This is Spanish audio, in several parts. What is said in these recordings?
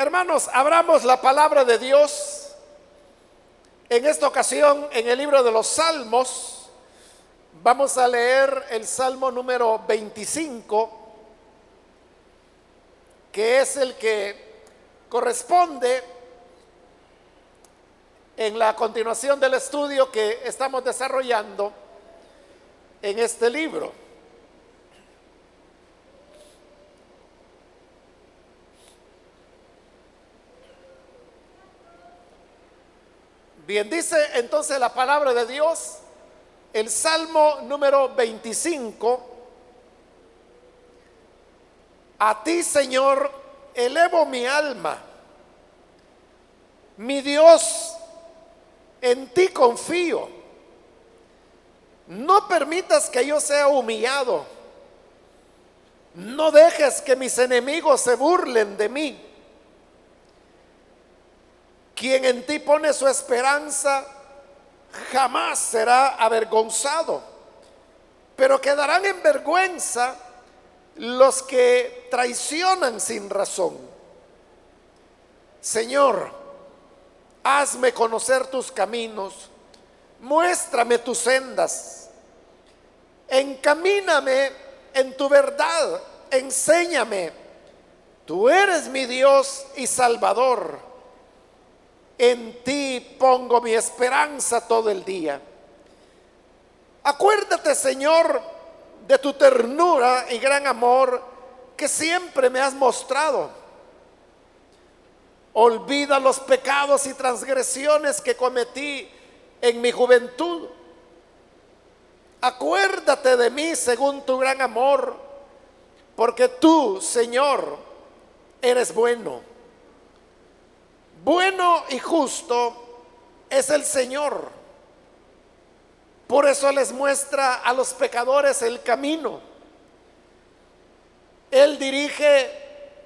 Hermanos, abramos la palabra de Dios en esta ocasión en el libro de los Salmos. Vamos a leer el Salmo número 25, que es el que corresponde en la continuación del estudio que estamos desarrollando en este libro. Bien, dice entonces la palabra de Dios, el Salmo número 25, a ti Señor elevo mi alma, mi Dios, en ti confío, no permitas que yo sea humillado, no dejes que mis enemigos se burlen de mí quien en ti pone su esperanza jamás será avergonzado, pero quedarán en vergüenza los que traicionan sin razón. Señor, hazme conocer tus caminos, muéstrame tus sendas, encamíname en tu verdad, enséñame. Tú eres mi Dios y Salvador en ti pongo mi esperanza todo el día. Acuérdate, Señor, de tu ternura y gran amor que siempre me has mostrado. Olvida los pecados y transgresiones que cometí en mi juventud. Acuérdate de mí según tu gran amor, porque tú, Señor, eres bueno bueno y justo es el Señor. Por eso les muestra a los pecadores el camino. Él dirige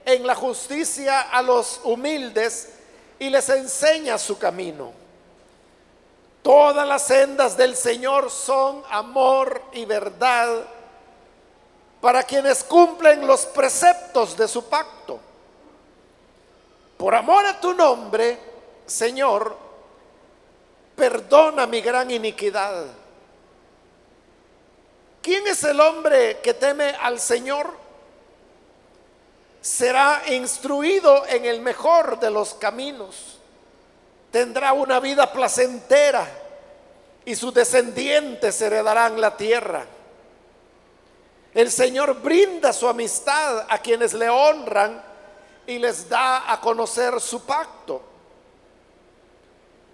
en la justicia a los humildes y les enseña su camino. Todas las sendas del Señor son amor y verdad para quienes cumplen los preceptos de su pacto. Por amor a tu nombre, Señor, perdona mi gran iniquidad. ¿Quién es el hombre que teme al Señor? Será instruido en el mejor de los caminos. Tendrá una vida placentera y sus descendientes heredarán la tierra. El Señor brinda su amistad a quienes le honran y les da a conocer su pacto.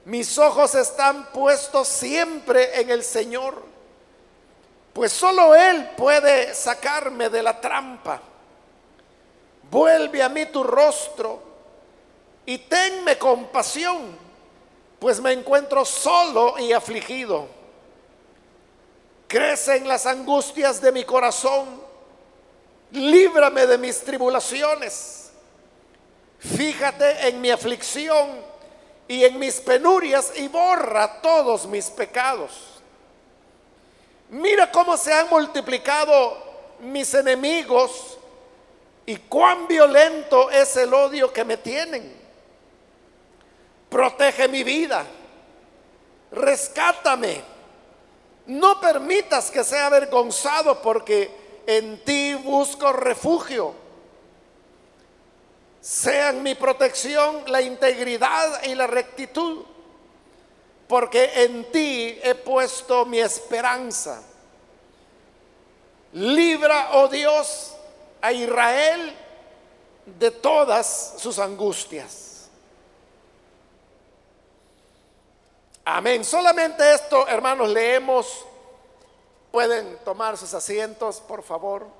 Mis ojos están puestos siempre en el Señor, pues solo Él puede sacarme de la trampa. Vuelve a mí tu rostro y tenme compasión, pues me encuentro solo y afligido. Crecen las angustias de mi corazón, líbrame de mis tribulaciones Fíjate en mi aflicción y en mis penurias y borra todos mis pecados. Mira cómo se han multiplicado mis enemigos y cuán violento es el odio que me tienen. Protege mi vida, rescátame, no permitas que sea avergonzado porque en ti busco refugio. Sean mi protección la integridad y la rectitud, porque en ti he puesto mi esperanza. Libra, oh Dios, a Israel de todas sus angustias. Amén. Solamente esto, hermanos, leemos. Pueden tomar sus asientos, por favor.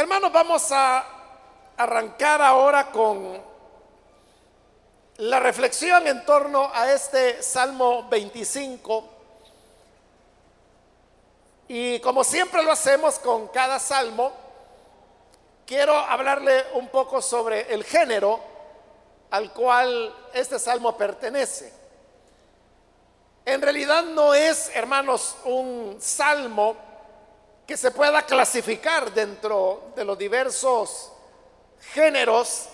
Hermanos, vamos a arrancar ahora con la reflexión en torno a este Salmo 25. Y como siempre lo hacemos con cada salmo, quiero hablarle un poco sobre el género al cual este salmo pertenece. En realidad no es, hermanos, un salmo que se pueda clasificar dentro de los diversos géneros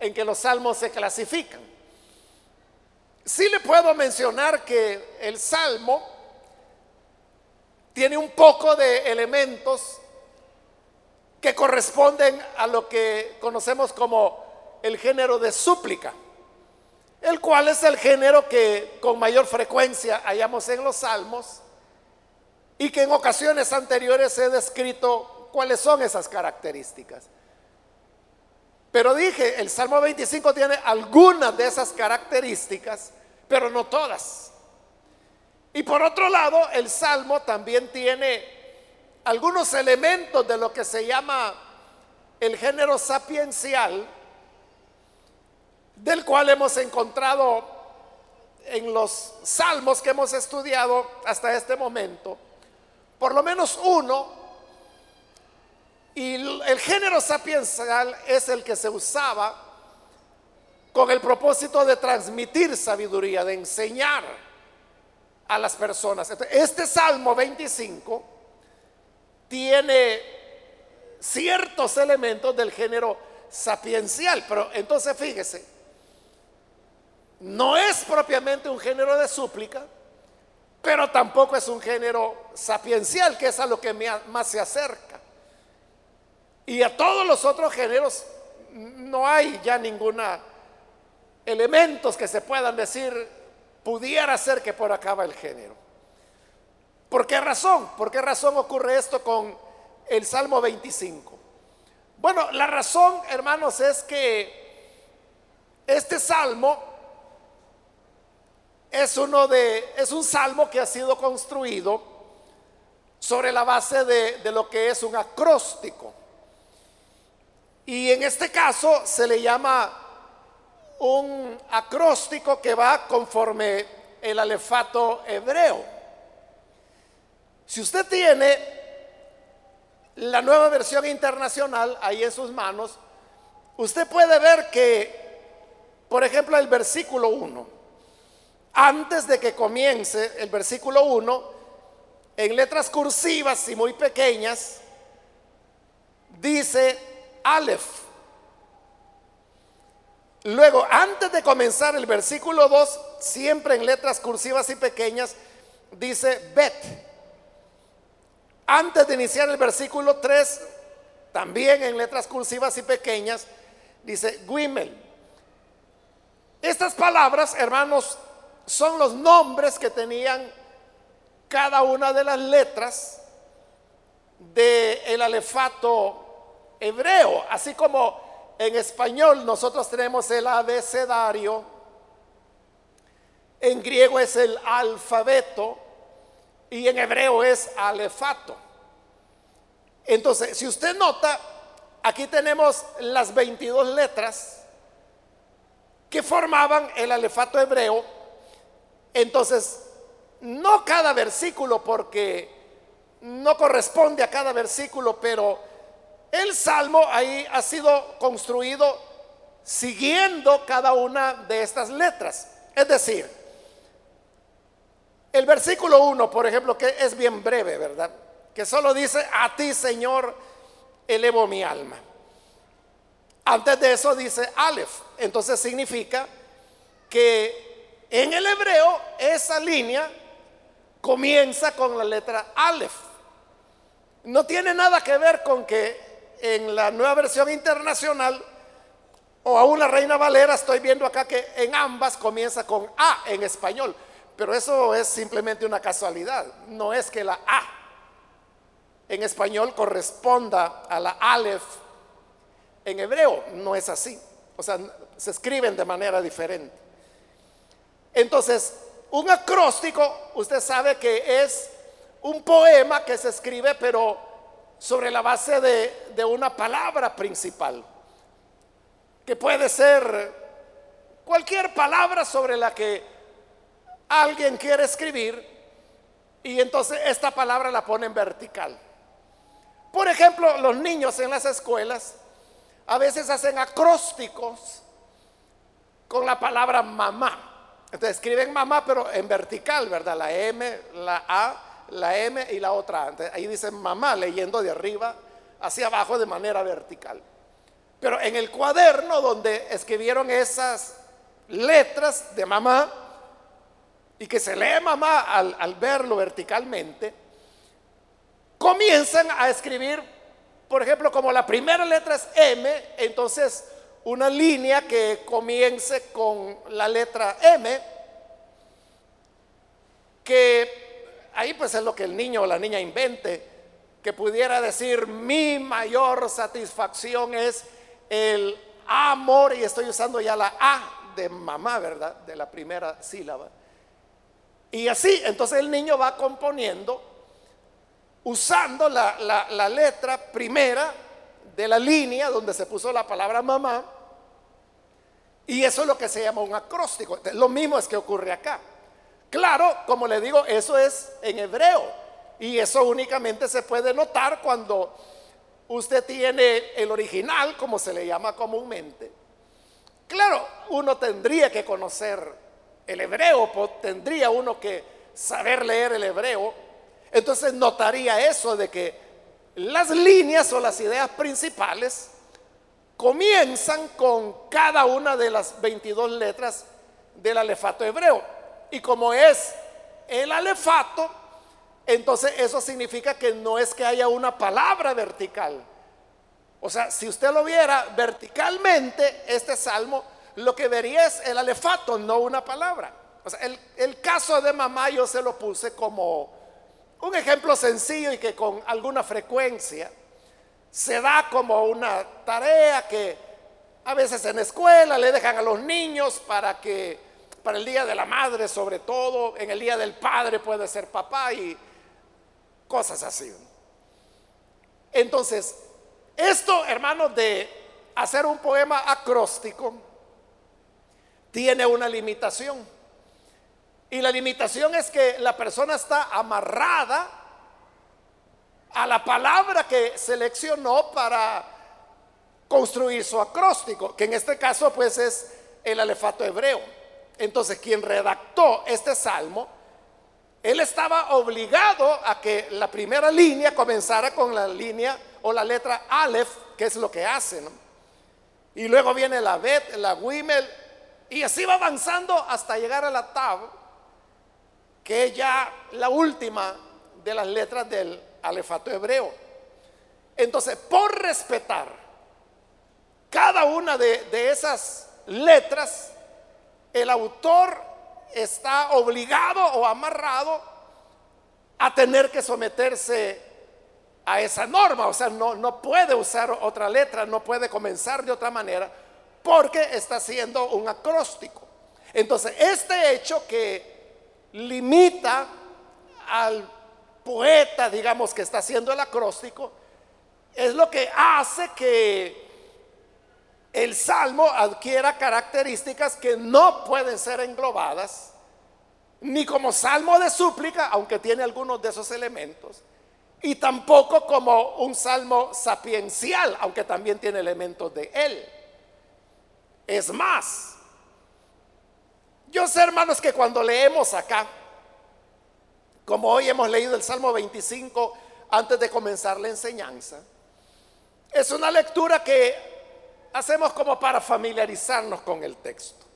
en que los salmos se clasifican. Sí le puedo mencionar que el salmo tiene un poco de elementos que corresponden a lo que conocemos como el género de súplica, el cual es el género que con mayor frecuencia hallamos en los salmos y que en ocasiones anteriores he descrito cuáles son esas características. Pero dije, el Salmo 25 tiene algunas de esas características, pero no todas. Y por otro lado, el Salmo también tiene algunos elementos de lo que se llama el género sapiencial, del cual hemos encontrado en los salmos que hemos estudiado hasta este momento por lo menos uno, y el género sapiencial es el que se usaba con el propósito de transmitir sabiduría, de enseñar a las personas. Este Salmo 25 tiene ciertos elementos del género sapiencial, pero entonces fíjese, no es propiamente un género de súplica, pero tampoco es un género sapiencial, que es a lo que más se acerca. Y a todos los otros géneros no hay ya ninguna elementos que se puedan decir, pudiera ser que por acá va el género. ¿Por qué razón? ¿Por qué razón ocurre esto con el Salmo 25? Bueno, la razón, hermanos, es que este salmo es uno de es un salmo que ha sido construido sobre la base de, de lo que es un acróstico. Y en este caso se le llama un acróstico que va conforme el alefato hebreo. Si usted tiene la nueva versión internacional ahí en sus manos, usted puede ver que, por ejemplo, el versículo 1, antes de que comience el versículo 1, en letras cursivas y muy pequeñas, dice Aleph. Luego, antes de comenzar el versículo 2, siempre en letras cursivas y pequeñas, dice Bet. Antes de iniciar el versículo 3, también en letras cursivas y pequeñas, dice Guimel. Estas palabras, hermanos, son los nombres que tenían cada una de las letras del el alefato hebreo, así como en español nosotros tenemos el abecedario, en griego es el alfabeto y en hebreo es alefato. Entonces, si usted nota, aquí tenemos las 22 letras que formaban el alefato hebreo entonces, no cada versículo porque no corresponde a cada versículo, pero el salmo ahí ha sido construido siguiendo cada una de estas letras. Es decir, el versículo 1, por ejemplo, que es bien breve, ¿verdad? Que solo dice, a ti Señor, elevo mi alma. Antes de eso dice Aleph. Entonces significa que en el hebreo, esa línea comienza con la letra Aleph. No tiene nada que ver con que en la nueva versión internacional o aún la Reina Valera, estoy viendo acá que en ambas comienza con A en español. Pero eso es simplemente una casualidad. No es que la A en español corresponda a la Aleph en hebreo. No es así. O sea, se escriben de manera diferente. Entonces, un acróstico, usted sabe que es un poema que se escribe, pero sobre la base de, una palabra principal, que puede ser cualquier palabra sobre la que alguien quiere escribir, y entonces esta palabra la pone en vertical. Por ejemplo, los niños en las escuelas a veces hacen acrósticos con la palabra mamá. Entonces escriben mamá, pero en vertical, ¿verdad? La M, la A, la M y la otra antes. Ahí dice mamá leyendo de arriba hacia abajo de manera vertical. Pero en el cuaderno donde escribieron esas letras de mamá y que se lee mamá al verlo verticalmente, comienzan a escribir, por ejemplo, como la primera letra es M, entonces una línea que comience con la letra M, que ahí pues es lo que el niño o la niña invente, que pudiera decir mi mayor satisfacción es el amor, y estoy usando ya la A de mamá, ¿verdad? De la primera sílaba. Y así, entonces el niño va componiendo usando la, la letra primera de la línea donde se puso la palabra mamá y eso es lo que se llama un acróstico. Lo mismo es que ocurre acá. Claro, como le digo, eso es en hebreo. Y eso únicamente se puede notar cuando usted tiene el original, como se le llama comúnmente. Claro, uno tendría que conocer el hebreo, tendría uno que saber leer el hebreo. Entonces notaría eso de que las líneas o las ideas principales comienzan con cada una de las 22 letras del alefato hebreo. Y como es el alefato, entonces eso significa que no es que haya una palabra vertical. O sea, si usted lo viera verticalmente, este salmo, lo que vería es el alefato, no una palabra. O sea, el, el caso de mamá yo se lo puse como un ejemplo sencillo y que con alguna frecuencia se da como una tarea que a veces en escuela le dejan a los niños para que para el día de la madre sobre todo, en el día del padre puede ser papá y cosas así. Entonces, esto, hermanos, de hacer un poema acróstico tiene una limitación. Y la limitación es que la persona está amarrada a la palabra que seleccionó para construir su acróstico, que en este caso pues es el alefato hebreo. Entonces, quien redactó este salmo, él estaba obligado a que la primera línea comenzara con la línea o la letra Aleph, que es lo que hace, Y luego viene la Bet, la Wimel, y así va avanzando hasta llegar a la Tab, que es ya la última de las letras del alefato hebreo. Entonces, por respetar cada una de, esas letras, el autor está obligado o amarrado a tener que someterse a esa norma. O sea, no, no puede usar otra letra, no puede comenzar de otra manera, porque está haciendo un acróstico. Entonces, este hecho que limita al poeta, digamos, que está haciendo el acróstico, es lo que hace que el salmo adquiera características que no pueden ser englobadas ni como salmo de súplica, aunque tiene algunos de esos elementos, y tampoco como un salmo sapiencial, aunque también tiene elementos de él. Es más, yo sé, hermanos, que cuando leemos acá, como hoy hemos leído el Salmo 25 antes de comenzar la enseñanza, es una lectura que hacemos como para familiarizarnos con el texto.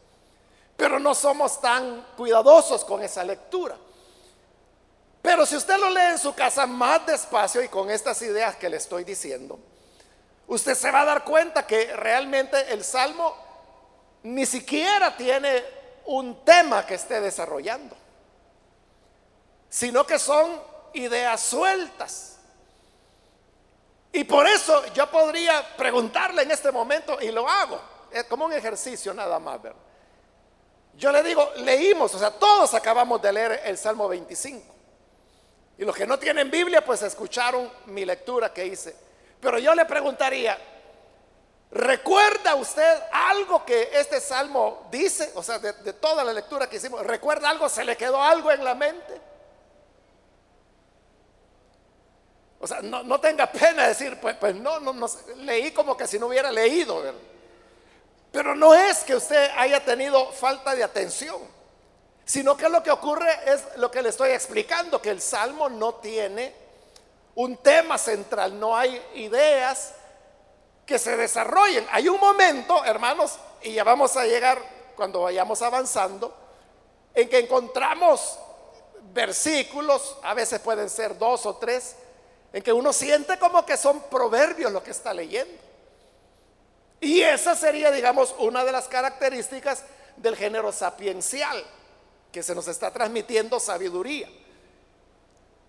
Pero no somos tan cuidadosos con esa lectura. Pero si usted lo lee en su casa más despacio y con estas ideas que le estoy diciendo, usted se va a dar cuenta que realmente el Salmo ni siquiera tiene un tema que esté desarrollando sino que son ideas sueltas. Y por eso yo podría preguntarle en este momento, y lo hago, es como un ejercicio nada más, Yo le digo, leímos, o sea, todos acabamos de leer el Salmo 25. Y los que no tienen Biblia, pues escucharon mi lectura que hice. Pero yo le preguntaría, ¿recuerda usted algo que este salmo dice? O sea, de, de toda la lectura que hicimos, ¿recuerda algo? ¿Se le quedó algo en la mente? O sea, no, tenga pena decir, pues, pues no, no, no, leí como que si no hubiera leído. Pero no es que usted haya tenido falta de atención. sino que lo que ocurre es lo que le estoy explicando, que el salmo no tiene un tema central, no hay ideas que se desarrollen. Hay un momento, hermanos, y ya vamos a llegar cuando vayamos avanzando, en que encontramos versículos, a veces pueden ser dos o tres, en que uno siente como que son proverbios lo que está leyendo. Y esa sería, digamos, una de las características del género sapiencial, que se nos está transmitiendo sabiduría.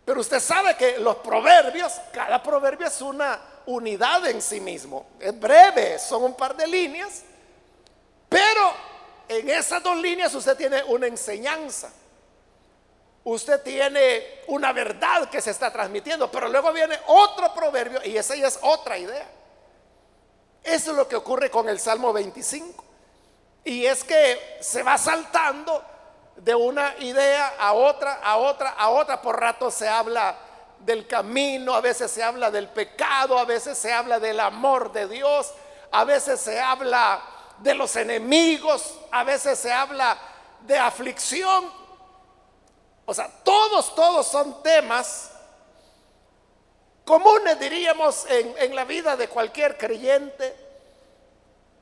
Pero usted sabe que los proverbios, cada proverbio es una unidad en sí mismo. Es breve, son un par de líneas, pero en esas dos líneas usted tiene una enseñanza. Usted tiene una verdad que se está transmitiendo, pero luego viene otro proverbio y esa ya es otra idea. Eso es lo que ocurre con el Salmo 25. Y es que se va saltando de una idea a otra, a otra, a otra. Por rato se habla del camino, a veces se habla del pecado, a veces se habla del amor de Dios, a veces se habla de los enemigos, a veces se habla de aflicción. O sea, todos, todos son temas comunes, diríamos, en, la vida de cualquier creyente.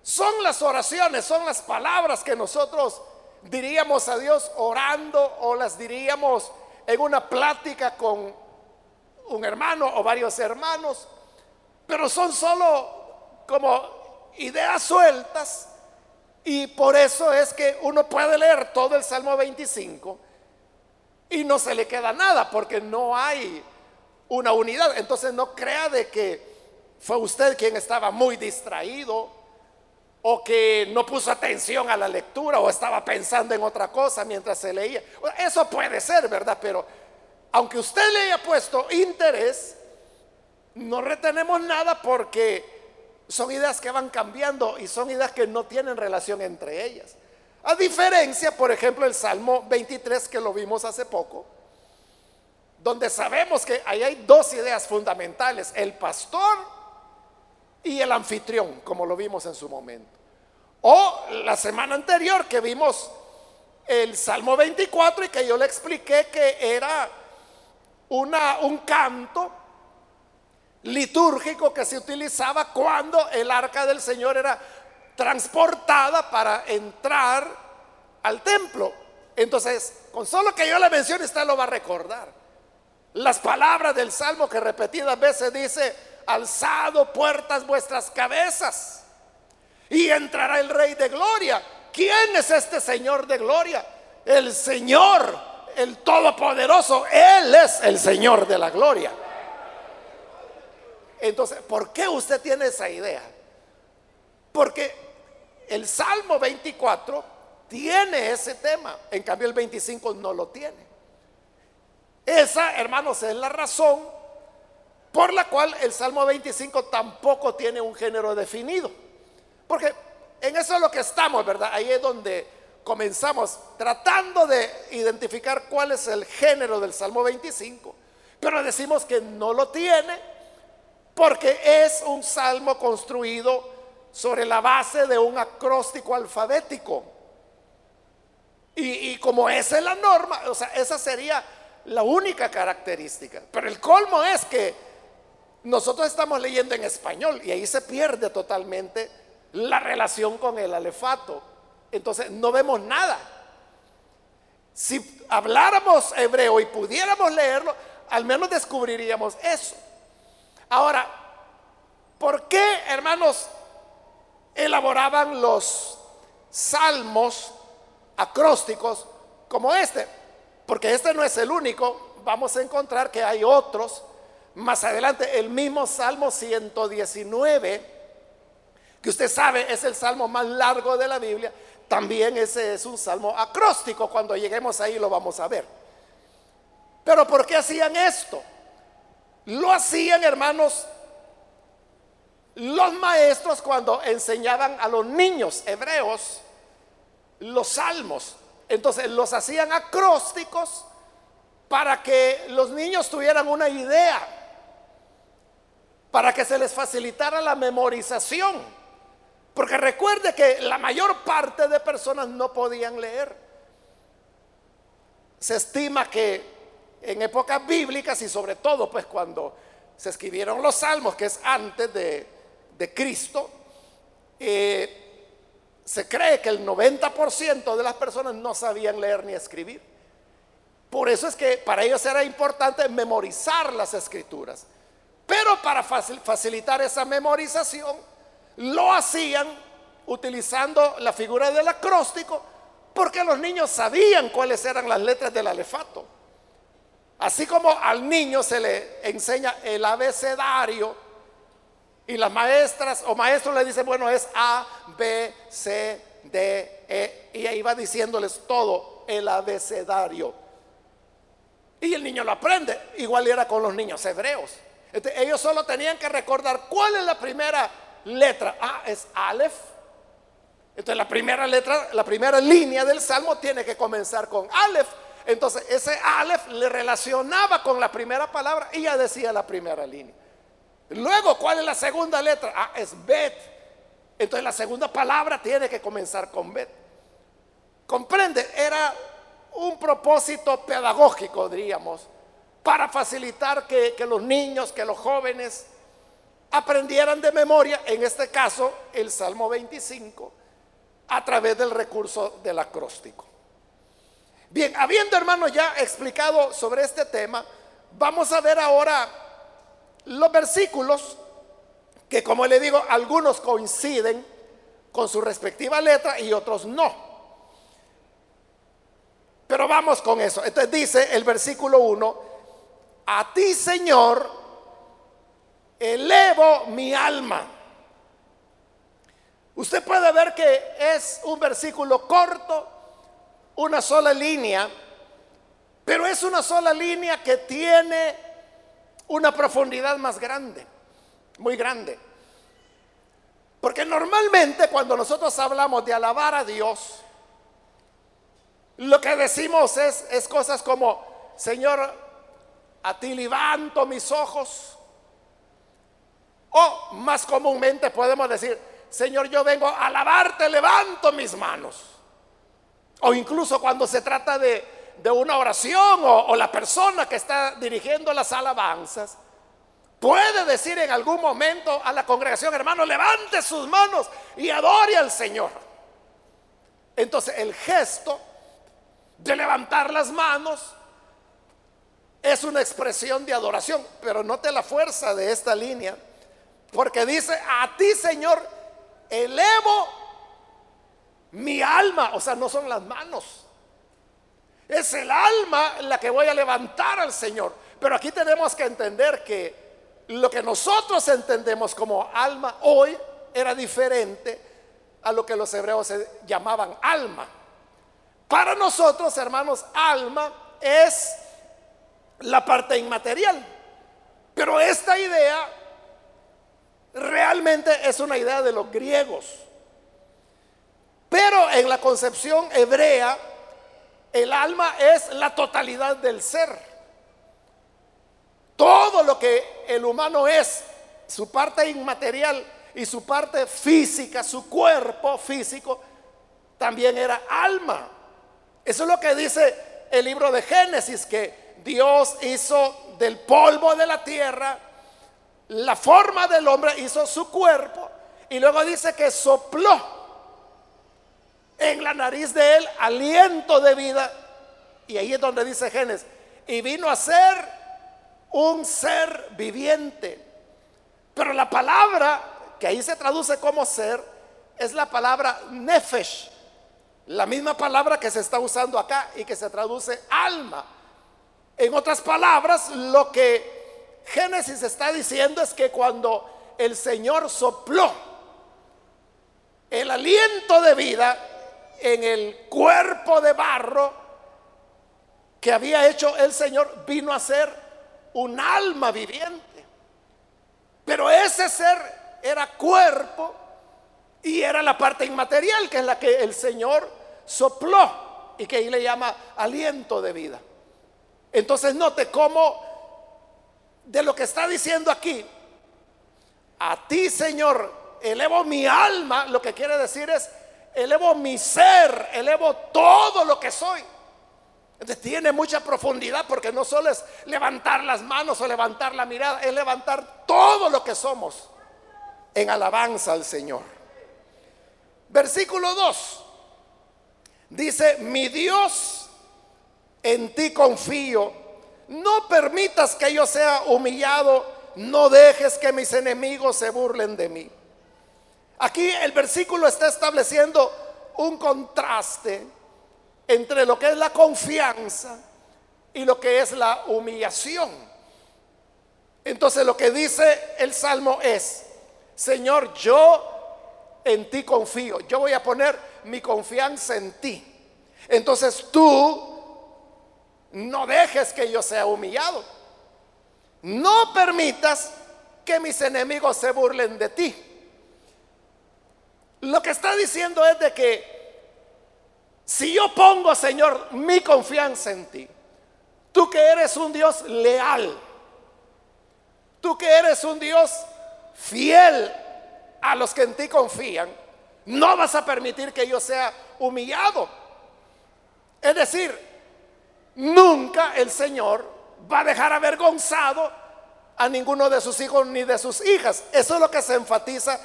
Son las oraciones, son las palabras que nosotros diríamos a Dios orando o las diríamos en una plática con un hermano o varios hermanos, pero son solo como ideas sueltas y por eso es que uno puede leer todo el Salmo 25 y no se le queda nada porque no hay una unidad. Entonces no crea de que fue usted quien estaba muy distraído o que no puso atención a la lectura o estaba pensando en otra cosa mientras se leía. Eso puede ser, ¿verdad? Pero aunque usted le haya puesto interés, no retenemos nada porque son ideas que van cambiando y son ideas que no tienen relación entre ellas. A diferencia, por ejemplo, el Salmo 23 que lo vimos hace poco, donde sabemos que ahí hay dos ideas fundamentales, el pastor y el anfitrión, como lo vimos en su momento. O la semana anterior que vimos el Salmo 24 y que yo le expliqué que era una, un canto litúrgico que se utilizaba cuando el arca del Señor era transportada para entrar al templo. Entonces, con solo que yo le mencione, usted lo va a recordar. Las palabras del Salmo que repetidas veces dice, alzado puertas vuestras cabezas y entrará el Rey de Gloria. ¿Quién es este Señor de Gloria? El Señor, el Todopoderoso. Él es el Señor de la Gloria. Entonces, ¿por qué usted tiene esa idea? Porque el Salmo 24 tiene ese tema, en cambio el 25 no lo tiene. Esa, hermanos, es la razón por la cual el Salmo 25 tampoco tiene un género definido. Porque en eso es lo que estamos, ¿verdad? Ahí es donde comenzamos tratando de identificar cuál es el género del Salmo 25, pero decimos que no lo tiene porque es un salmo construido sobre la base de un acróstico alfabético. Y, y, como esa es la norma, o sea, esa sería la única característica. Pero el colmo es que nosotros estamos leyendo en español y ahí se pierde totalmente la relación con el alefato. Entonces no vemos nada. Si habláramos hebreo y pudiéramos leerlo, al menos descubriríamos eso. Ahora, ¿por qué, hermanos, elaboraban los salmos acrósticos como este? Porque este no es el único. Vamos a encontrar que hay otros. Más adelante, el mismo Salmo 119 que usted sabe es el salmo más largo de la Biblia, también ese es un salmo acróstico. Cuando lleguemos ahí lo vamos a ver. Pero ¿por qué hacían esto? Lo hacían, hermanos, los maestros cuando enseñaban a los niños hebreos los salmos. Entonces los hacían acrósticos para que los niños tuvieran una idea, para que se les facilitara la memorización. Porque recuerde que la mayor parte de personas no podían leer. se estima que en épocas bíblicas y sobre todo pues cuando se escribieron los salmos, que es antes de, Cristo, eh, se cree que el 90% de las personas no sabían leer ni escribir. Por eso es que para ellos era importante memorizar las escrituras. Pero para facilitar esa memorización, lo hacían utilizando la figura del acróstico, porque los niños sabían cuáles eran las letras del alefato. Así como al niño se le enseña el abecedario y las maestras o maestros le dicen, bueno, es A, B, C, D, E, y ahí va diciéndoles todo el abecedario. Y el niño lo aprende, igual era con los niños hebreos. ellos solo tenían que recordar cuál es la primera letra. Ah, es Aleph. Entonces la primera letra, la primera línea del salmo tiene que comenzar con Aleph. Entonces ese Aleph le relacionaba con la primera palabra y ya decía la primera línea. Luego, ¿cuál es la segunda letra? Ah, es Bet. Entonces la segunda palabra tiene que comenzar con Bet. ¿Comprende? Era un propósito pedagógico, diríamos, para facilitar que, que los niños, que los jóvenes aprendieran de memoria, en este caso, el Salmo 25, a través del recurso del acróstico. Bien, habiendo hermanos ya explicado sobre este tema, vamos a ver ahora los versículos que como le digo, algunos coinciden con su respectiva letra y otros no. Pero vamos con eso. Entonces dice el versículo 1, a ti Señor, elevo mi alma. Usted puede ver que es un versículo corto, una sola línea, pero es una sola línea que tiene una profundidad más grande, muy grande. Porque normalmente cuando nosotros hablamos de alabar a Dios, lo que decimos es, es cosas como, Señor, a ti levanto mis ojos. O más comúnmente podemos decir, Señor, yo vengo a alabarte, levanto mis manos. O incluso cuando se trata de, una oración o, la persona que está dirigiendo las alabanzas, puede decir en algún momento a la congregación, hermano, levante sus manos y adore al Señor. Entonces el gesto de levantar las manos es una expresión de adoración, pero note la fuerza de esta línea, porque dice, a ti Señor, elevo mi alma, o sea, no son las manos. Es el alma la que voy a levantar al Señor. Pero aquí tenemos que entender que lo que nosotros entendemos como alma hoy era diferente a lo que los hebreos llamaban alma. Para nosotros, hermanos, alma es la parte inmaterial. Pero esta idea realmente es una idea de los griegos. Pero en la concepción hebrea, el alma es la totalidad del ser. Todo lo que el humano es, su parte inmaterial y su parte física, su cuerpo físico, también era alma. Eso es lo que dice el libro de Génesis, que Dios hizo del polvo de la tierra la forma del hombre, hizo su cuerpo y luego dice que sopló en la nariz de él aliento de vida. Y ahí es donde dice Génesis, y vino a ser un ser viviente. Pero la palabra que ahí se traduce como ser es la palabra nefesh, la misma palabra que se está usando acá y que se traduce alma. En otras palabras, lo que Génesis está diciendo es que cuando el Señor sopló el aliento de vida en el cuerpo de barro que había hecho el Señor, vino a ser un alma viviente. Pero ese ser era cuerpo y era la parte inmaterial, que es la que el Señor sopló y que ahí le llama aliento de vida. Entonces note cómo de lo que está diciendo aquí, a ti Señor, elevo mi alma, lo que quiere decir es elevo mi ser, elevo todo lo que soy. Entonces tiene mucha profundidad porque no solo es levantar las manos o levantar la mirada, es levantar todo lo que somos en alabanza al Señor. Versículo 2. Dice, mi Dios, en ti confío. No permitas que yo sea humillado. No dejes que mis enemigos se burlen de mí. Aquí el versículo está estableciendo un contraste entre lo que es la confianza y lo que es la humillación. Entonces lo que dice el Salmo es, Señor, yo en ti confío, yo voy a poner mi confianza en ti. Entonces tú no dejes que yo sea humillado. No permitas que mis enemigos se burlen de ti. Lo que está diciendo es de que si yo pongo, Señor, mi confianza en ti, tú que eres un Dios leal, tú que eres un Dios fiel a los que en ti confían, no vas a permitir que yo sea humillado. Es decir, nunca el Señor va a dejar avergonzado a ninguno de sus hijos ni de sus hijas. Eso es lo que se enfatiza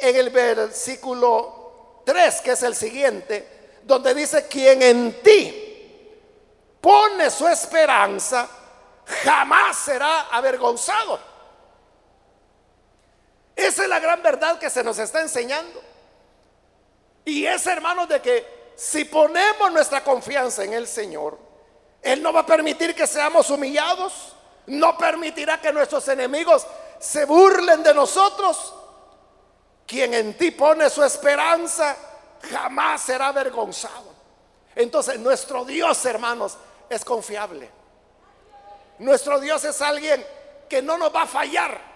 en el versículo 3, que es el siguiente, donde dice, quien en ti pone su esperanza, jamás será avergonzado. Esa es la gran verdad que se nos está enseñando. Y es, hermanos, de que si ponemos nuestra confianza en el Señor, Él no va a permitir que seamos humillados, no permitirá que nuestros enemigos se burlen de nosotros. Quien en ti pone su esperanza, jamás será avergonzado. Entonces, nuestro Dios, hermanos, es confiable. Nuestro Dios es alguien que no nos va a fallar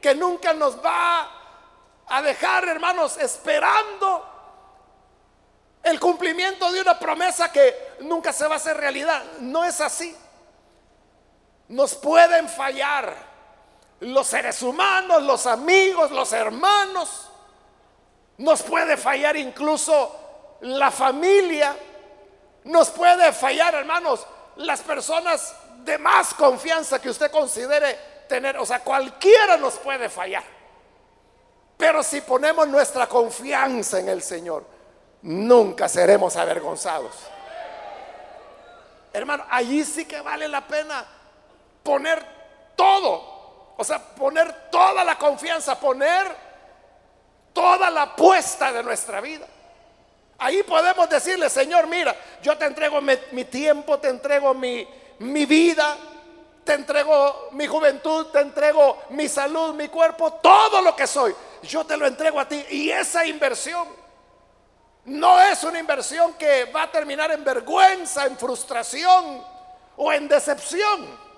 que nunca nos va a dejar, hermanos, esperando el cumplimiento de una promesa que nunca se va a hacer realidad. No es así. Nos pueden fallar los seres humanos, los amigos, los hermanos. Nos puede fallar incluso la familia. Nos puede fallar, hermanos, las personas de más confianza que usted considere tener, o sea, cualquiera nos puede fallar. Pero si ponemos nuestra confianza en el Señor, nunca seremos avergonzados. Hermano, allí sí que vale la pena poner todo, o sea, poner toda la confianza, poner toda la apuesta de nuestra vida. Ahí podemos decirle, Señor, mira, yo te entrego mi, tiempo, te entrego mi, mi vida, te entrego mi juventud, te entrego mi salud, mi cuerpo, todo lo que soy. Yo te lo entrego a ti. Y esa inversión no es una inversión que va a terminar en vergüenza, en frustración o en decepción.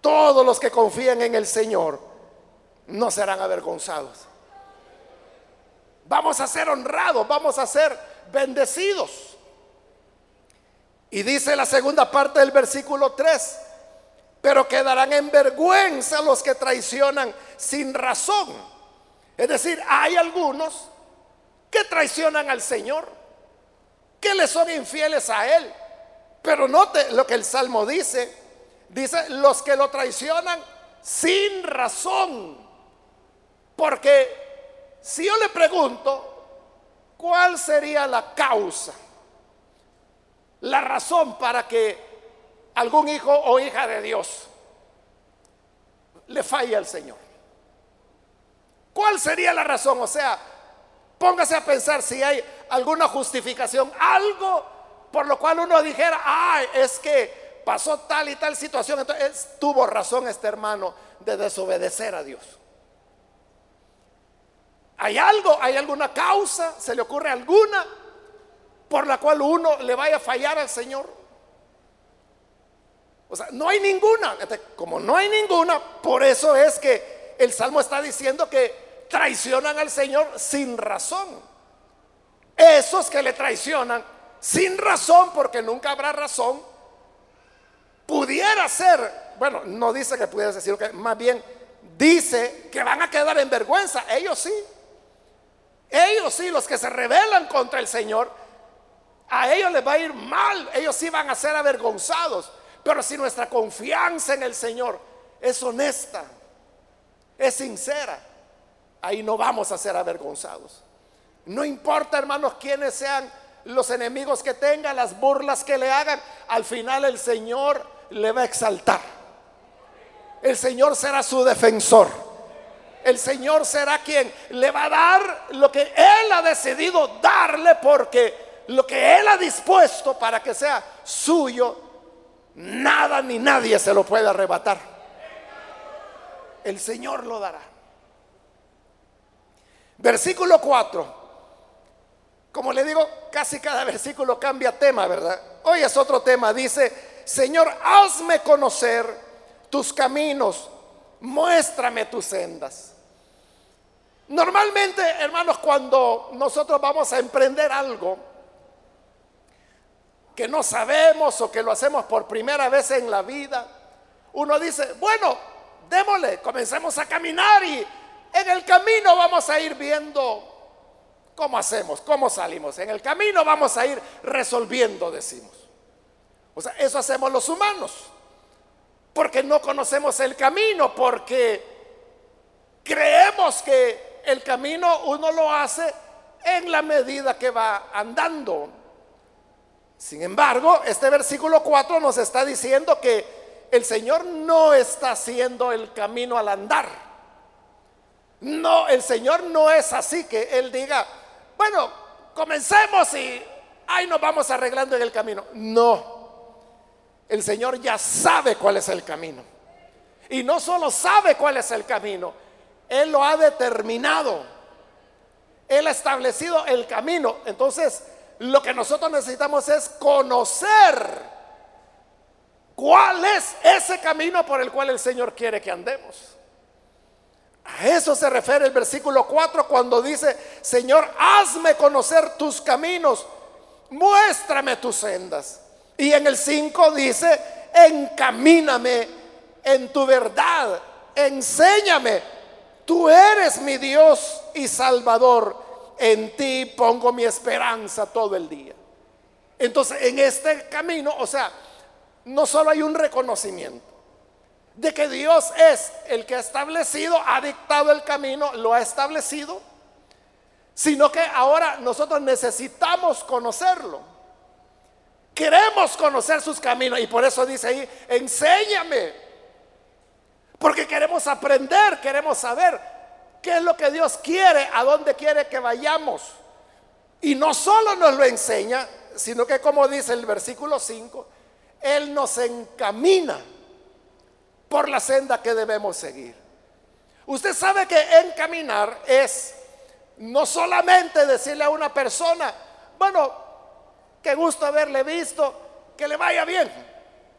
Todos los que confían en el Señor no serán avergonzados. Vamos a ser honrados, vamos a ser bendecidos. Y dice la segunda parte del versículo 3, pero quedarán en vergüenza los que traicionan sin razón. Es decir, hay algunos que traicionan al Señor, que le son infieles a Él. Pero note lo que el Salmo dice. Dice, los que lo traicionan sin razón. Porque si yo le pregunto, ¿cuál sería la causa? La razón para que algún hijo o hija de Dios le falla al Señor. ¿Cuál sería la razón? O sea, póngase a pensar si hay alguna justificación, algo por lo cual uno dijera, ay, es que pasó tal y tal situación, entonces tuvo razón este hermano de desobedecer a Dios. ¿Hay algo? ¿Hay alguna causa? ¿Se le ocurre alguna por la cual uno le vaya a fallar al Señor? O sea, no hay ninguna. Como no hay ninguna, por eso es que el Salmo está diciendo que traicionan al Señor sin razón. Esos que le traicionan sin razón, porque nunca habrá razón, pudiera ser, bueno, no dice que pudiera ser, sino que más bien dice que van a quedar en vergüenza. Ellos sí. Ellos sí, los que se rebelan contra el Señor, A ellos les va a ir mal, ellos sí van a ser avergonzados. Pero si nuestra confianza en el Señor es honesta, es sincera, ahí no vamos a ser avergonzados. No importa, hermanos, quiénes sean los enemigos que tengan, las burlas que le hagan, al final el Señor le va a exaltar. El Señor será su defensor. El Señor será quien le va a dar lo que Él ha decidido darle porque lo que Él ha dispuesto para que sea suyo, nada ni nadie se lo puede arrebatar. El Señor lo dará. Versículo 4. Como le digo, casi cada versículo cambia tema, ¿verdad? Hoy es otro tema. Dice, Señor, hazme conocer tus caminos, muéstrame tus sendas. Normalmente, hermanos, cuando nosotros vamos a emprender algo que no sabemos o que lo hacemos por primera vez en la vida, uno dice, bueno, démosle, comencemos a caminar y en el camino vamos a ir viendo ¿Cómo hacemos? ¿Cómo salimos? En el camino vamos a ir resolviendo, decimos. O sea, eso hacemos los humanos. Porque no conocemos el camino, porque creemos que el camino uno lo hace en la medida que va andando. Sin embargo, este versículo 4 nos está diciendo que el Señor no está haciendo el camino al andar. No, el Señor no es así que Él diga, bueno, comencemos y ahí nos vamos arreglando en el camino. No, el Señor ya sabe cuál es el camino. Y no solo sabe cuál es el camino, Él lo ha determinado. Él ha establecido el camino. Entonces, lo que nosotros necesitamos es conocer cuál es ese camino por el cual el Señor quiere que andemos. A eso se refiere el versículo 4 cuando dice, Señor, hazme conocer tus caminos, muéstrame tus sendas. Y en el 5 dice, encamíname en tu verdad, enséñame, tú eres mi Dios y Salvador, en ti pongo mi esperanza todo el día. Entonces, en este camino, o sea, no solo hay un reconocimiento, de que Dios es el que ha establecido, ha dictado el camino, lo ha establecido, sino que ahora nosotros necesitamos conocerlo. Queremos conocer sus caminos y por eso dice ahí, enséñame. Porque queremos aprender, queremos saber qué es lo que Dios quiere, a dónde quiere que vayamos. Y no solo nos lo enseña, sino que como dice el versículo 5, Él nos encamina por la senda que debemos seguir. Usted sabe que encaminar es no solamente decirle a una persona, bueno, qué gusto haberle visto, que le vaya bien,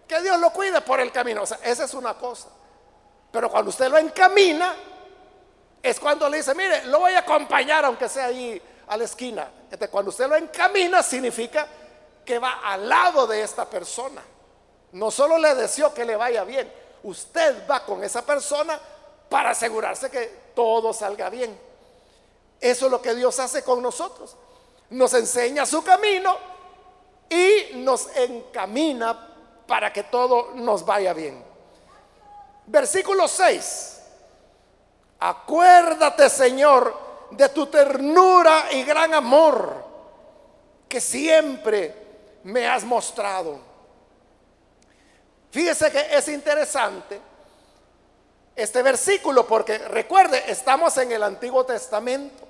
que Dios lo cuide por el camino. O sea, esa es una cosa. Pero cuando usted lo encamina, es cuando le dice, mire, lo voy a acompañar aunque sea ahí a la esquina. Entonces, cuando usted lo encamina, significa que va al lado de esta persona. No solo le deseó que le vaya bien, usted va con esa persona para asegurarse que todo salga bien. Eso es lo que Dios hace con nosotros. Nos enseña su camino y nos encamina para que todo nos vaya bien. Versículo 6. Acuérdate, Señor, de tu ternura y gran amor que siempre me has mostrado Fíjese que es interesante este versículo porque recuerde, estamos en el Antiguo Testamento.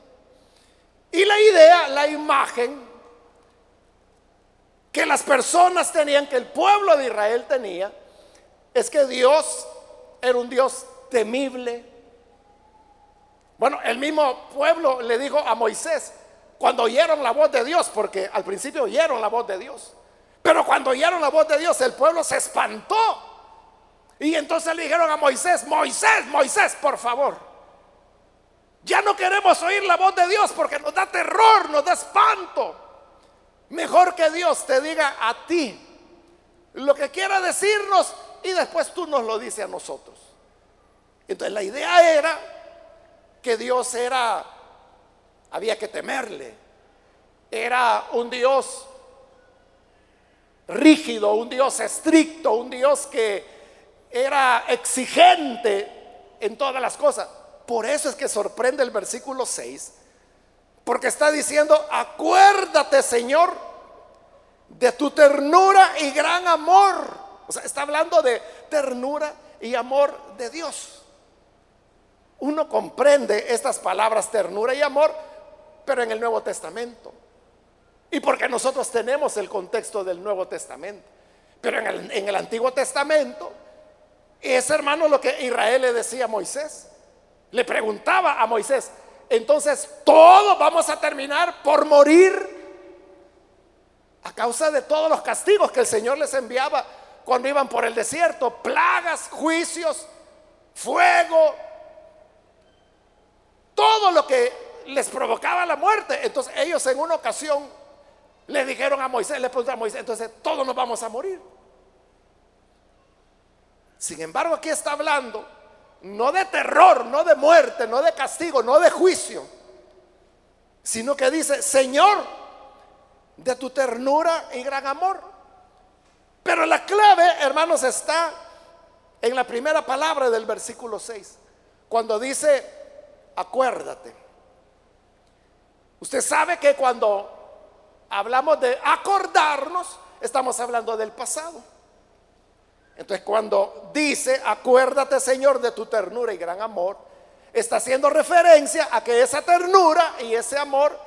Y la idea, la imagen que las personas tenían, que el pueblo de Israel tenía, es que Dios era un Dios temible. Bueno, el mismo pueblo le dijo a Moisés, cuando oyeron la voz de Dios, porque al principio oyeron la voz de Dios, pero cuando oyeron la voz de Dios, el pueblo se espantó. Y entonces le dijeron a Moisés, Moisés, Moisés, por favor. Ya no queremos oír la voz de Dios porque nos da terror, nos da espanto. Mejor que Dios te diga a ti lo que quiera decirnos y después tú nos lo dices a nosotros. Entonces la idea era que Dios era, había que temerle. Era un Dios rígido, un Dios estricto, un Dios que era exigente en todas las cosas. Por eso es que sorprende el versículo 6, porque está diciendo, acuérdate Señor de tu ternura y gran amor. O sea, está hablando de ternura y amor de Dios. Uno comprende estas palabras ternura y amor, pero en el Nuevo Testamento. Y porque nosotros tenemos el contexto del Nuevo Testamento. Pero en el, Antiguo Testamento, es hermano lo que Israel le decía a Moisés. Le preguntaba a Moisés, entonces todos vamos a terminar por morir a causa de todos los castigos que el Señor les enviaba cuando iban por el desierto, plagas, juicios, fuego, todo lo que les provocaba la muerte. Entonces ellos en una ocasión le dijeron a Moisés, le preguntaron a Moisés, entonces todos nos vamos a morir. Sin embargo, aquí está hablando no de terror, no de muerte, no de castigo, no de juicio, sino que dice, Señor, de tu ternura y gran amor. Pero la clave, hermanos, está en la primera palabra del versículo 6, cuando dice, acuérdate. Usted sabe que cuando hablamos de acordarnos, estamos hablando del pasado. Entonces cuando dice, acuérdate Señor de tu ternura y gran amor, está haciendo referencia a que esa ternura y ese amor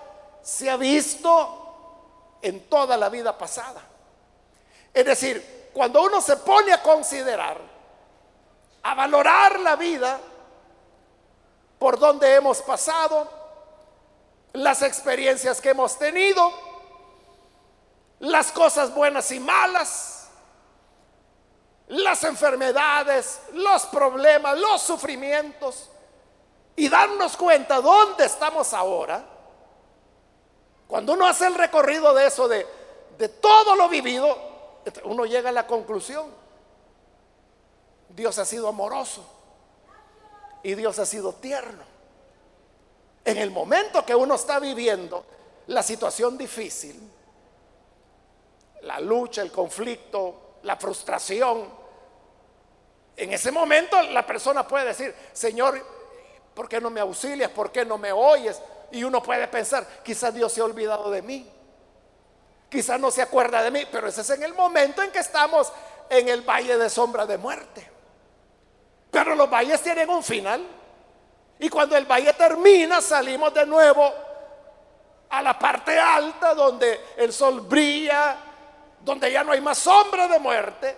se ha visto en toda la vida pasada. Es decir, cuando uno se pone a considerar, a valorar la vida por donde hemos pasado, las experiencias que hemos tenido, las cosas buenas y malas, las enfermedades, los problemas, los sufrimientos y darnos cuenta dónde estamos ahora, cuando uno hace el recorrido de eso, de, de todo lo vivido, uno llega a la conclusión, Dios ha sido amoroso y Dios ha sido tierno. En el momento que uno está viviendo la situación difícil, la lucha, el conflicto, la frustración, en ese momento la persona puede decir, Señor, ¿por qué no me auxilias? ¿Por qué no me oyes? Y uno puede pensar, quizás Dios se ha olvidado de mí. Quizás no se acuerda de mí, pero ese es en el momento en que estamos en el valle de sombra de muerte. Pero los valles tienen un final. Y cuando el valle termina, salimos de nuevo a la parte alta donde el sol brilla, donde ya no hay más sombra de muerte.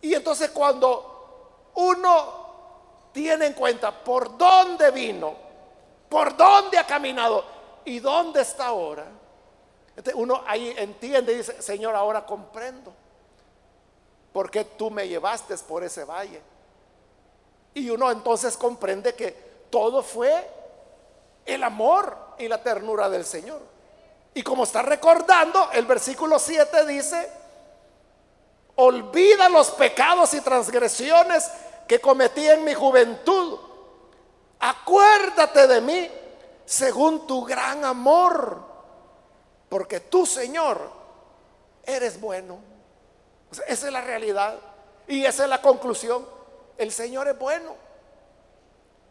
Y entonces cuando uno tiene en cuenta por dónde vino, por dónde ha caminado y dónde está ahora, uno ahí entiende y dice, Señor, ahora comprendo por qué tú me llevaste por ese valle. Y uno entonces comprende que todo fue el amor y la ternura del Señor. Y como está recordando, el versículo 7 dice, olvida los pecados y transgresiones que cometí en mi juventud. Acuérdate de mí según tu gran amor, porque tú, Señor, eres bueno. esa es la realidad y esa es la conclusión. El Señor es bueno.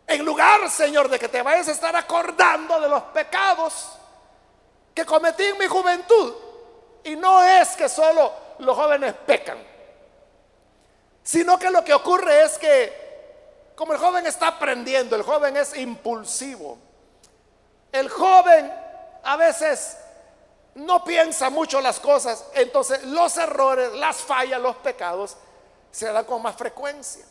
En lugar, Señor, de que te vayas a estar acordando de los pecados que cometí en mi juventud. Y no es que solo los jóvenes pecan sino que lo que ocurre es que como el joven está aprendiendo, el joven es impulsivo, el joven a veces no piensa mucho las cosas, entonces los errores, las fallas, los pecados se dan con más frecuencia.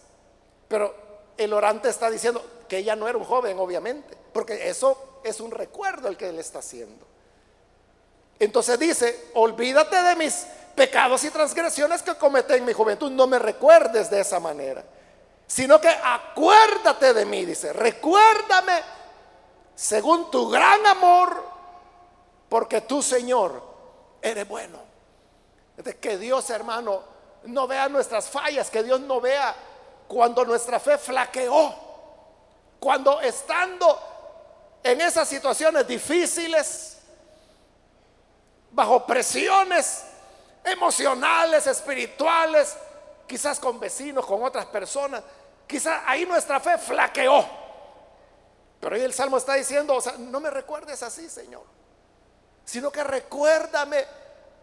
Pero el orante está diciendo que ella no era un joven, obviamente, porque eso es un recuerdo el que él está haciendo. Entonces dice, olvídate de mis pecados y transgresiones que cometí en mi juventud. No me recuerdes de esa manera, sino que acuérdate de mí, dice, recuérdame según tu gran amor, porque tú, Señor, eres bueno. De que Dios, hermano, no vea nuestras fallas, que Dios no vea cuando nuestra fe flaqueó, cuando estando en esas situaciones difíciles, bajo presiones, emocionales, espirituales, quizás con vecinos, con otras personas. Quizás ahí nuestra fe flaqueó. Pero ahí el Salmo está diciendo, o sea, no me recuerdes así, Señor, sino que recuérdame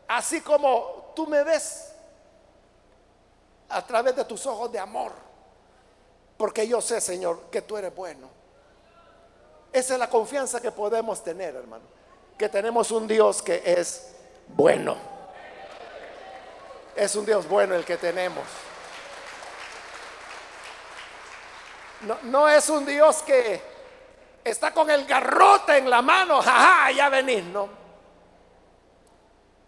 así como tú me ves a través de tus ojos de amor. Porque yo sé, Señor, que tú eres bueno. Esa es la confianza que podemos tener, hermano. Que tenemos un Dios que es bueno. Es un Dios bueno el que tenemos. No, es un Dios que está con el garrote en la mano, jaja, ya venís, no.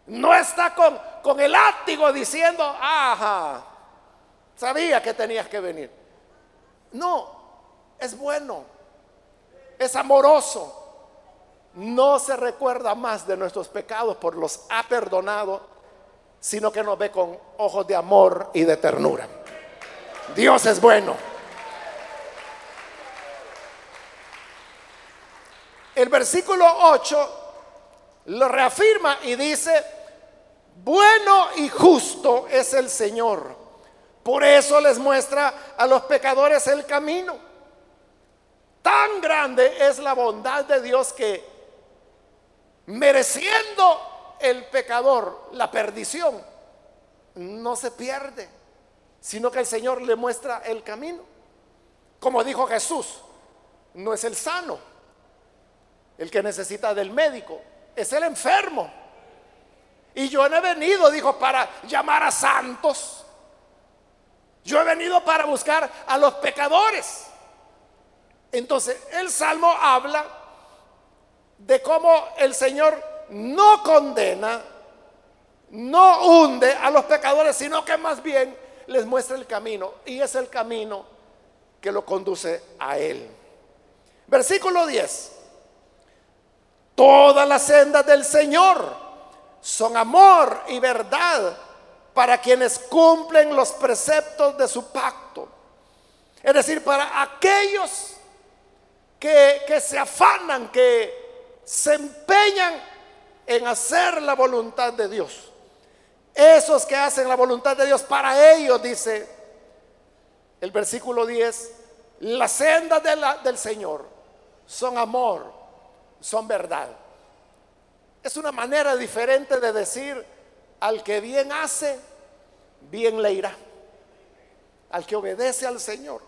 No está con, con el látigo diciendo, ajá, sabía que tenías que venir. No, es bueno, es amoroso. No se recuerda más de nuestros pecados por los ha perdonado, sino que nos ve con ojos de amor y de ternura. Dios es bueno. El versículo 8 lo reafirma y dice, bueno y justo es el Señor. Por eso les muestra a los pecadores el camino. Tan grande es la bondad de Dios que mereciendo el pecador la perdición, no se pierde, sino que el Señor le muestra el camino. Como dijo Jesús, no es el sano el que necesita del médico, es el enfermo. Y yo no he venido, dijo, para llamar a santos. Yo he venido para buscar a los pecadores. Entonces, el Salmo habla de cómo el Señor no condena, no hunde a los pecadores, sino que más bien les muestra el camino. Y es el camino que lo conduce a Él. Versículo 10. Todas las sendas del Señor son amor y verdad para quienes cumplen los preceptos de su pacto. Es decir, para aquellos que, que se afanan, que se empeñan en hacer la voluntad de Dios. Esos que hacen la voluntad de Dios, para ellos, dice el versículo 10, las sendas del Señor son amor son verdad. Es una manera diferente de decir, al que bien hace, bien le irá. Al que obedece al Señor,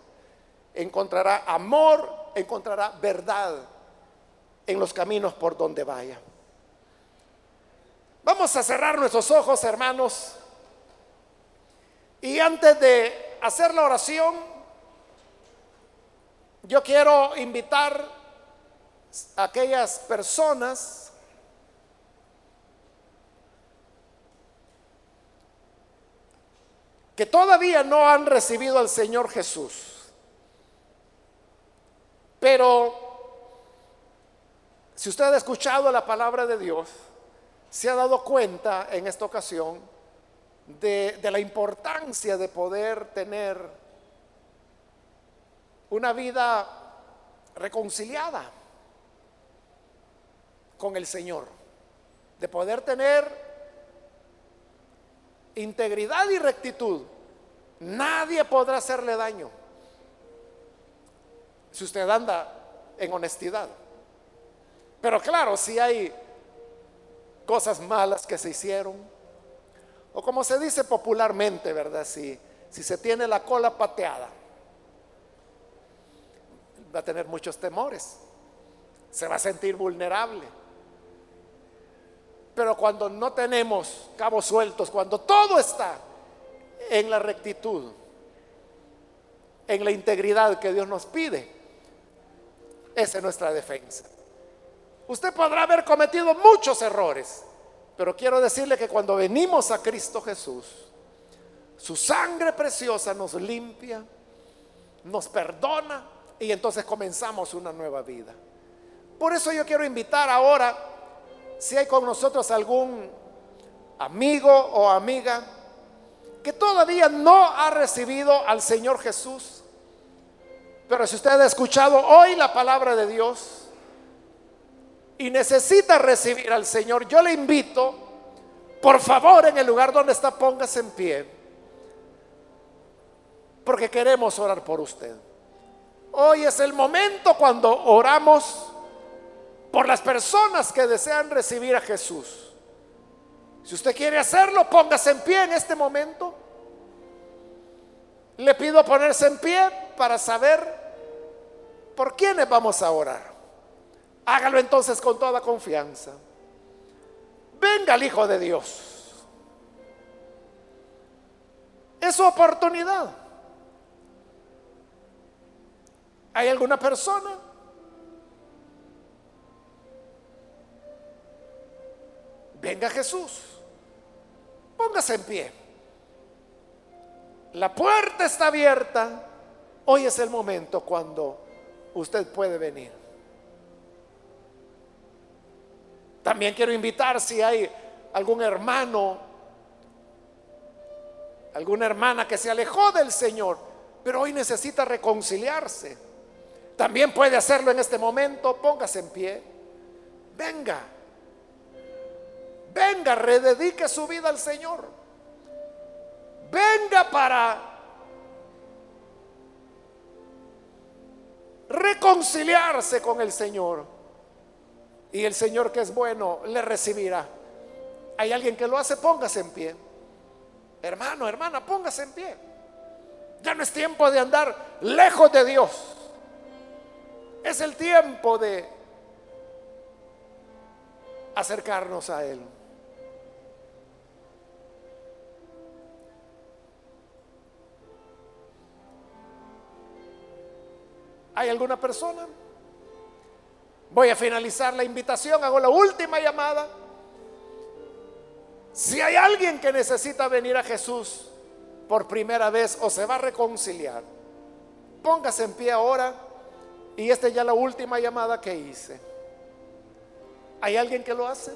encontrará amor, encontrará verdad en los caminos por donde vaya. Vamos a cerrar nuestros ojos, hermanos. Y antes de hacer la oración, yo quiero invitar aquellas personas que todavía no han recibido al Señor Jesús. Pero si usted ha escuchado la palabra de Dios, se ha dado cuenta en esta ocasión de, la importancia de poder tener una vida reconciliada con el Señor, de poder tener integridad y rectitud. Nadie podrá hacerle daño si usted anda en honestidad. Pero claro, si hay cosas malas que se hicieron, o como se dice popularmente, ¿verdad? Si, si se tiene la cola pateada, va a tener muchos temores, se va a sentir vulnerable. Pero cuando no tenemos cabos sueltos, cuando todo está en la rectitud, en la integridad que Dios nos pide, esa es nuestra defensa. Usted podrá haber cometido muchos errores, pero quiero decirle que cuando venimos a Cristo Jesús, su sangre preciosa nos limpia, nos perdona y entonces comenzamos una nueva vida. Por eso yo quiero invitar ahora si hay con nosotros algún amigo o amiga que todavía no ha recibido al Señor Jesús, pero si usted ha escuchado hoy la palabra de Dios y necesita recibir al Señor, yo le invito Por favor, en el lugar donde está, póngase en pie. Porque queremos orar por usted. Hoy es el momento cuando oramos por las personas que desean recibir a Jesús. Si usted quiere hacerlo, póngase en pie en este momento. Le pido ponerse en pie para saber por quiénes vamos a orar. Hágalo entonces con toda confianza. Venga el Hijo de Dios. Es su oportunidad. ¿Hay alguna persona? Venga Jesús. Póngase en pie. La puerta está abierta. Hoy es el momento cuando usted puede venir. También quiero invitar si hay algún hermano, alguna hermana que se alejó del Señor, pero hoy necesita reconciliarse. También puede hacerlo en este momento. Póngase en pie. Venga. Venga, rededique su vida al Señor. Venga para reconciliarse con el Señor. Y el Señor que es bueno le recibirá. Hay alguien que lo hace, póngase en pie. Hermano, hermana, póngase en pie. Ya no es tiempo de andar lejos de Dios. Es el tiempo de acercarnos a Él. ¿Hay alguna persona? Voy a finalizar la invitación, hago la última llamada. Si hay alguien que necesita venir a Jesús por primera vez o se va a reconciliar, póngase en pie ahora y esta es ya la última llamada que hice. ¿Hay alguien que lo hace?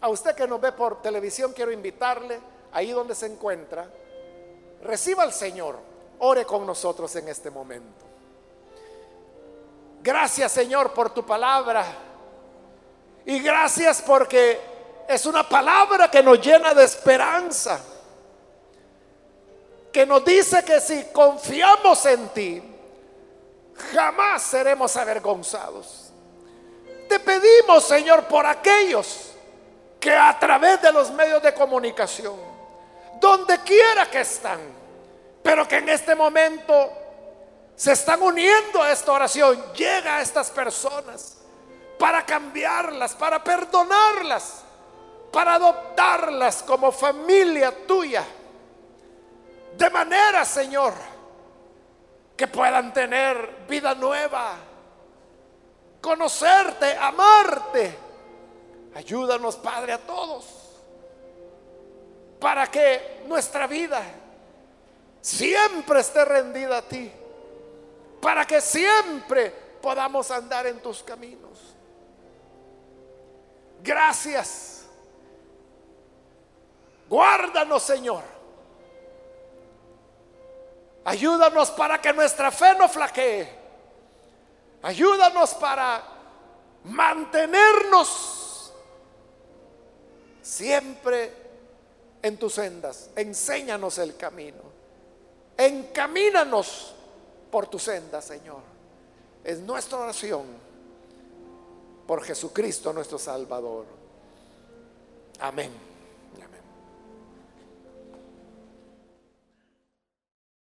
A usted que nos ve por televisión, quiero invitarle ahí donde se encuentra reciba al Señor, ore con nosotros en este momento. Gracias Señor por tu palabra. Y gracias porque es una palabra que nos llena de esperanza. Que nos dice que si confiamos en ti, jamás seremos avergonzados. Te pedimos, Señor, por aquellos que a través de los medios de comunicación donde quiera que están, pero que en este momento se están uniendo a esta oración. Llega a estas personas para cambiarlas, para perdonarlas, para adoptarlas como familia tuya. De manera, Señor, que puedan tener vida nueva, conocerte, amarte. Ayúdanos, Padre, a todos para que nuestra vida siempre esté rendida a ti, para que siempre podamos andar en tus caminos. Gracias. Guárdanos, Señor. Ayúdanos para que nuestra fe no flaquee. Ayúdanos para mantenernos siempre en tus sendas. Enséñanos el camino. Encamínanos por tu senda, Señor. Es nuestra oración por Jesucristo nuestro Salvador. Amén.